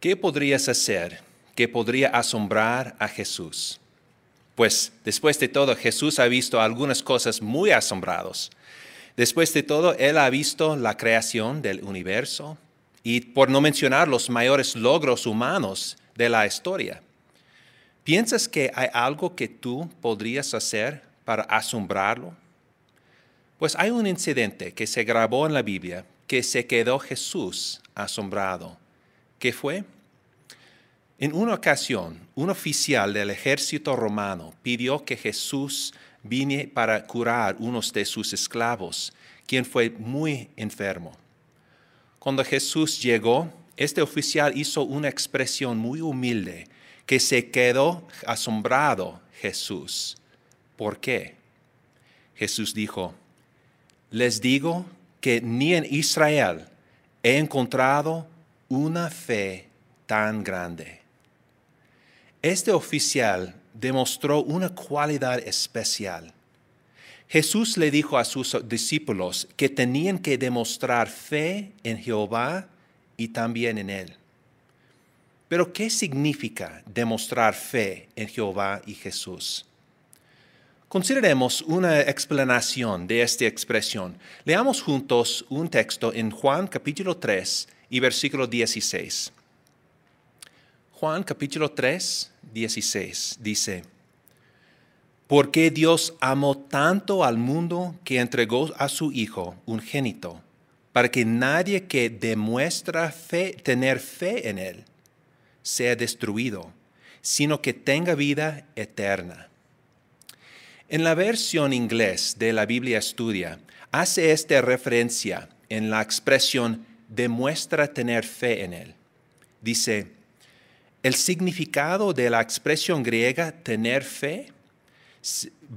¿Qué podrías hacer que podría asombrar a Jesús? Pues después de todo, Jesús ha visto algunas cosas muy asombrados. Después de todo, Él ha visto la creación del universo y por no mencionar los mayores logros humanos de la historia. ¿Piensas que hay algo que tú podrías hacer para asombrarlo? Pues hay un incidente que se grabó en la Biblia que se quedó Jesús asombrado. ¿Qué fue? En una ocasión, un oficial del ejército romano pidió que Jesús vine para curar uno de sus esclavos, quien fue muy enfermo. Cuando Jesús llegó, este oficial hizo una expresión muy humilde que se quedó asombrado Jesús. ¿Por qué? Jesús dijo, les digo que ni en Israel he encontrado una fe tan grande. Este oficial demostró una cualidad especial. Jesús le dijo a sus discípulos que tenían que demostrar fe en Jehová y también en Él. Pero ¿qué significa demostrar fe en Jehová y Jesús? Consideremos una explanación de esta expresión. Leamos juntos un texto en Juan capítulo 3 y versículo 16. Juan capítulo 3, 16 dice, porque Dios amó tanto al mundo que entregó a su Hijo ungénito, para que nadie que demuestra fe, tener fe en Él sea destruido, sino que tenga vida eterna. En la versión inglés de la Biblia Estudia, hace esta referencia en la expresión demuestra tener fe en Él. Dice, el significado de la expresión griega tener fe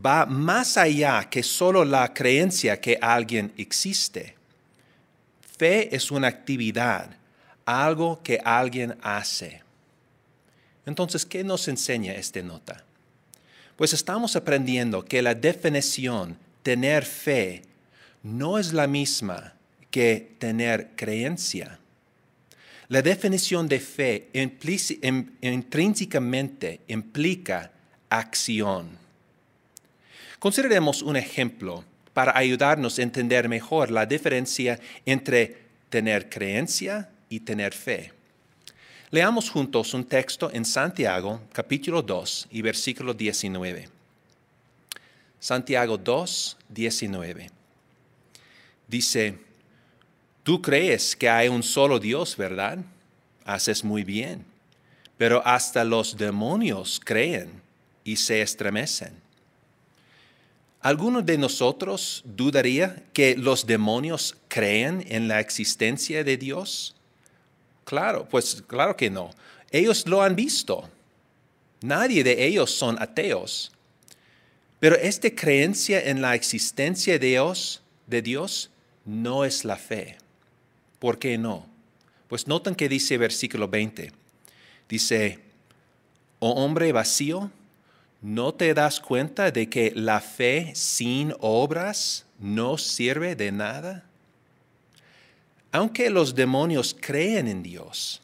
va más allá que solo la creencia que alguien existe. Fe es una actividad, algo que alguien hace. Entonces, ¿qué nos enseña esta nota? Pues estamos aprendiendo que la definición tener fe no es la misma que tener creencia. La definición de fe intrínsecamente implica acción. Consideremos un ejemplo para ayudarnos a entender mejor la diferencia entre tener creencia y tener fe. Leamos juntos un texto en Santiago capítulo 2 y versículo 19. Santiago 2, 19. Dice, tú crees que hay un solo Dios, ¿verdad? Haces muy bien. Pero hasta los demonios creen y se estremecen. ¿Alguno de nosotros dudaría que los demonios creen en la existencia de Dios? Claro, pues claro que no. Ellos lo han visto. Nadie de ellos son ateos. Pero esta creencia en la existencia de Dios, de Dios no es la fe. ¿Por qué no? Pues notan que dice versículo 20. Dice, oh hombre vacío, ¿no te das cuenta de que la fe sin obras no sirve de nada? aunque los demonios creen en Dios,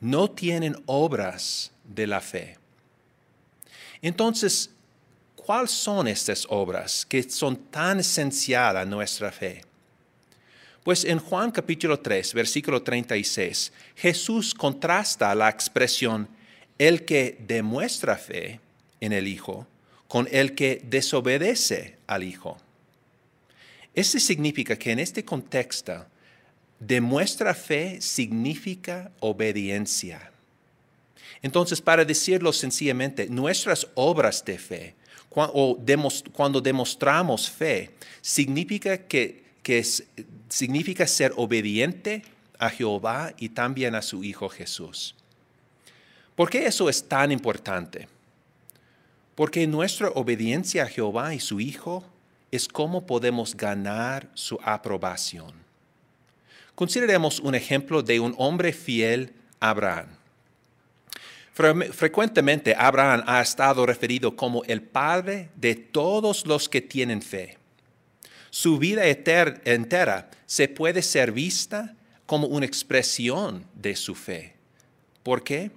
no tienen obras de la fe. Entonces, ¿cuáles son estas obras que son tan esenciales a nuestra fe? Pues en Juan capítulo 3, versículo 36, Jesús contrasta la expresión el que demuestra fe en el Hijo con el que desobedece al Hijo. Esto significa que en este contexto Demuestra fe significa obediencia. Entonces, para decirlo sencillamente, nuestras obras de fe, cuando demostramos fe, significa, que, significa ser obediente a Jehová y también a su Hijo Jesús. ¿Por qué eso es tan importante? Porque nuestra obediencia a Jehová y su Hijo es cómo podemos ganar su aprobación. Consideremos un ejemplo de un hombre fiel, Abraham. Frecuentemente Abraham ha estado referido como el padre de todos los que tienen fe. Su vida entera se puede ser vista como una expresión de su fe. ¿Por qué?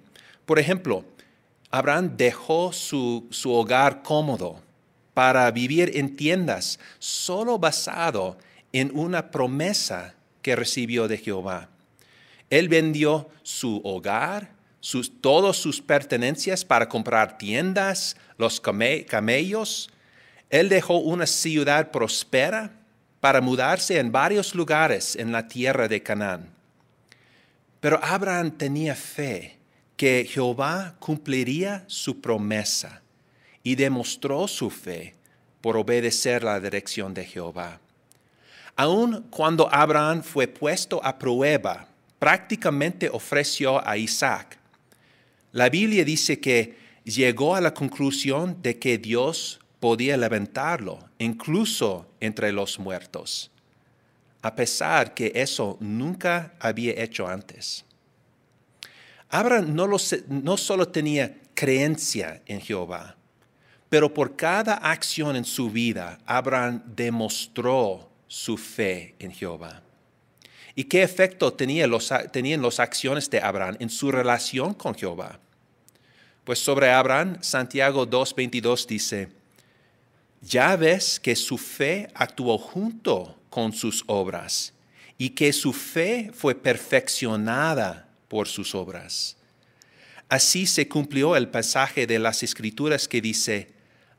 Por ejemplo, Abraham dejó su, su hogar cómodo para vivir en tiendas solo basado en una promesa que recibió de Jehová. Él vendió su hogar, sus, todas sus pertenencias para comprar tiendas, los camellos. Él dejó una ciudad próspera para mudarse en varios lugares en la tierra de Canaán. Pero Abraham tenía fe que Jehová cumpliría su promesa y demostró su fe por obedecer la dirección de Jehová. Aun cuando Abraham fue puesto a prueba, prácticamente ofreció a Isaac. La Biblia dice que llegó a la conclusión de que Dios podía levantarlo, incluso entre los muertos, a pesar que eso nunca había hecho antes. Abraham no, solo tenía creencia en Jehová, pero por cada acción en su vida, Abraham demostró su fe en Jehová. ¿Y qué efecto tenía los, tenían las acciones de Abraham en su relación con Jehová? Pues sobre Abraham, Santiago 2.22 dice, ya ves que su fe actuó junto con sus obras y que su fe fue perfeccionada por sus obras. Así se cumplió el pasaje de las escrituras que dice,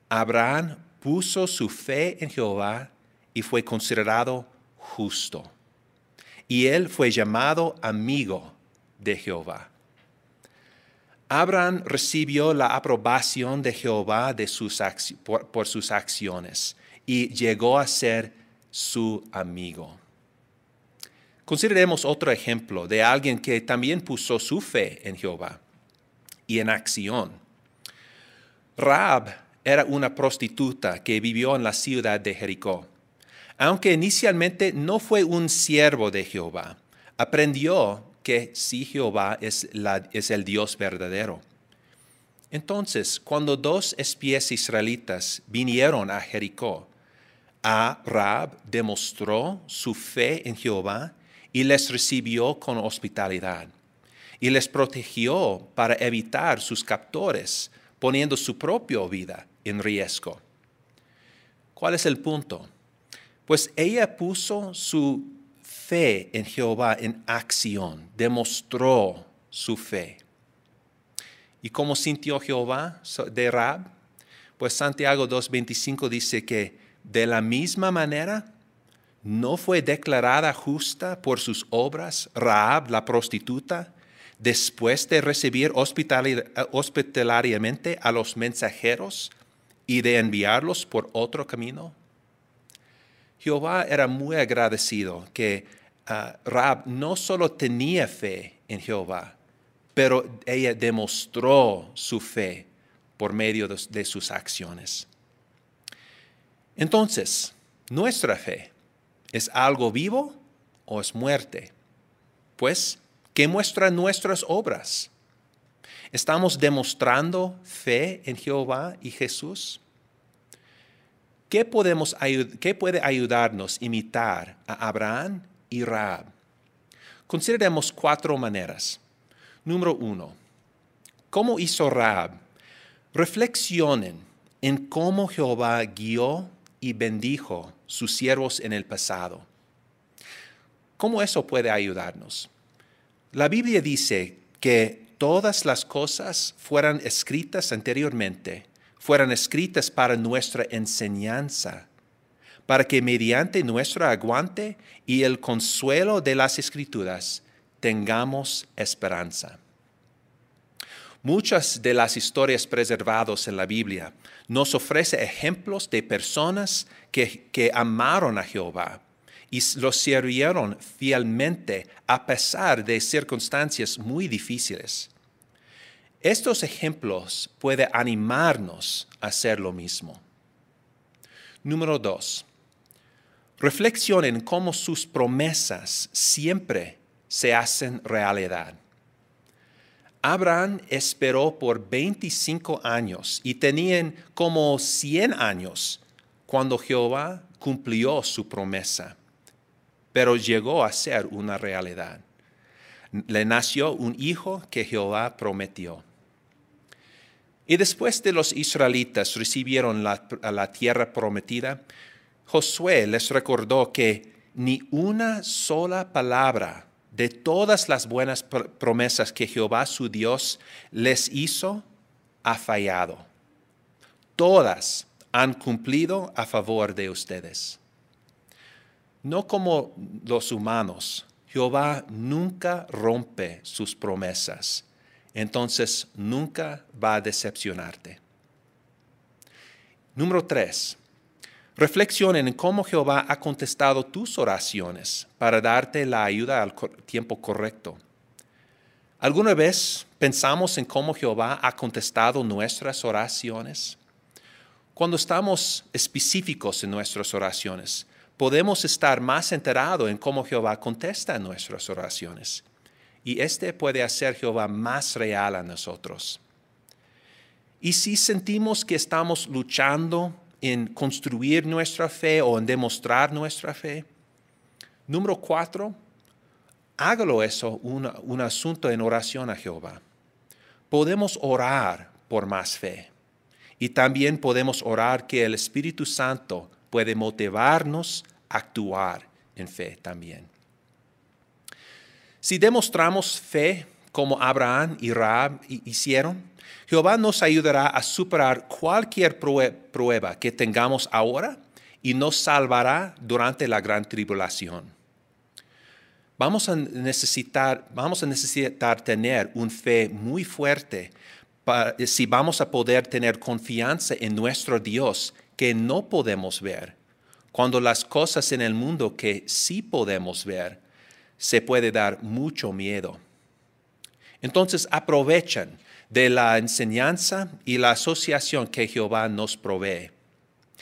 Abraham puso su fe en Jehová y fue considerado justo. Y él fue llamado amigo de Jehová. Abraham recibió la aprobación de Jehová de sus por, por sus acciones y llegó a ser su amigo. Consideremos otro ejemplo de alguien que también puso su fe en Jehová y en acción. Raab era una prostituta que vivió en la ciudad de Jericó. Aunque inicialmente no fue un siervo de Jehová, aprendió que sí Jehová es, es el Dios verdadero. Entonces, cuando dos espías israelitas vinieron a Jericó, a Raab demostró su fe en Jehová y les recibió con hospitalidad. Y les protegió para evitar sus captores, poniendo su propia vida en riesgo. ¿Cuál es el punto? Pues ella puso su fe en Jehová en acción, demostró su fe. ¿Y cómo sintió Jehová de Raab? Pues Santiago 2.25 dice que de la misma manera ¿No fue declarada justa por sus obras Raab la prostituta después de recibir hospitalariamente a los mensajeros y de enviarlos por otro camino? Jehová era muy agradecido que uh, Raab no solo tenía fe en Jehová, pero ella demostró su fe por medio de sus acciones. Entonces, nuestra fe ¿Es algo vivo o es muerte? Pues, ¿qué muestran nuestras obras? ¿Estamos demostrando fe en Jehová y Jesús? ¿Qué, podemos, ¿Qué puede ayudarnos imitar a Abraham y? Consideremos cuatro maneras. Número uno, ¿cómo hizo Raab? Reflexionen en cómo Jehová guió y bendijo sus siervos en el pasado. ¿Cómo eso puede ayudarnos? La Biblia dice que todas las cosas fueran escritas anteriormente, fueran escritas para nuestra enseñanza, para que mediante nuestro aguante y el consuelo de las escrituras tengamos esperanza. Muchas de las historias preservadas en la Biblia nos ofrecen ejemplos de personas que, amaron a Jehová y lo sirvieron fielmente a pesar de circunstancias muy difíciles. Estos ejemplos pueden animarnos a hacer lo mismo. Número dos, reflexionen cómo sus promesas siempre se hacen realidad. Abraham esperó por 25 años y tenían como 100 años cuando Jehová cumplió su promesa, pero llegó a ser una realidad. le nació un hijo que Jehová prometió. Y después de los israelitas recibieron la, la tierra prometida, Josué les recordó que ni una sola palabra de todas las buenas promesas que Jehová su Dios les hizo ha fallado. Todas han cumplido a favor de ustedes. No como los humanos, Jehová nunca rompe sus promesas, entonces nunca va a decepcionarte. Número tres, reflexionen en cómo Jehová ha contestado tus oraciones para darte la ayuda al tiempo correcto. ¿Alguna vez pensamos en cómo Jehová ha contestado nuestras oraciones? Cuando estamos específicos en nuestras oraciones, podemos estar más enterados en cómo Jehová contesta nuestras oraciones. Y este puede hacer Jehová más real a nosotros. Y si sentimos que estamos luchando en construir nuestra fe o en demostrar nuestra fe, número cuatro, hágalo eso un asunto en oración a Jehová. Podemos orar por más fe. Y también podemos orar que el Espíritu Santo puede motivarnos a actuar en fe también. Si demostramos fe como Abraham y Rahab hicieron, Jehová nos ayudará a superar cualquier prueba que tengamos ahora y nos salvará durante la gran tribulación. Vamos a necesitar, vamos a necesitar tener una fe muy fuerte si vamos a poder tener confianza en nuestro Dios que no podemos ver, cuando las cosas en el mundo que sí podemos ver, se puede dar mucho miedo. Entonces aprovechen de la enseñanza y la asociación que Jehová nos provee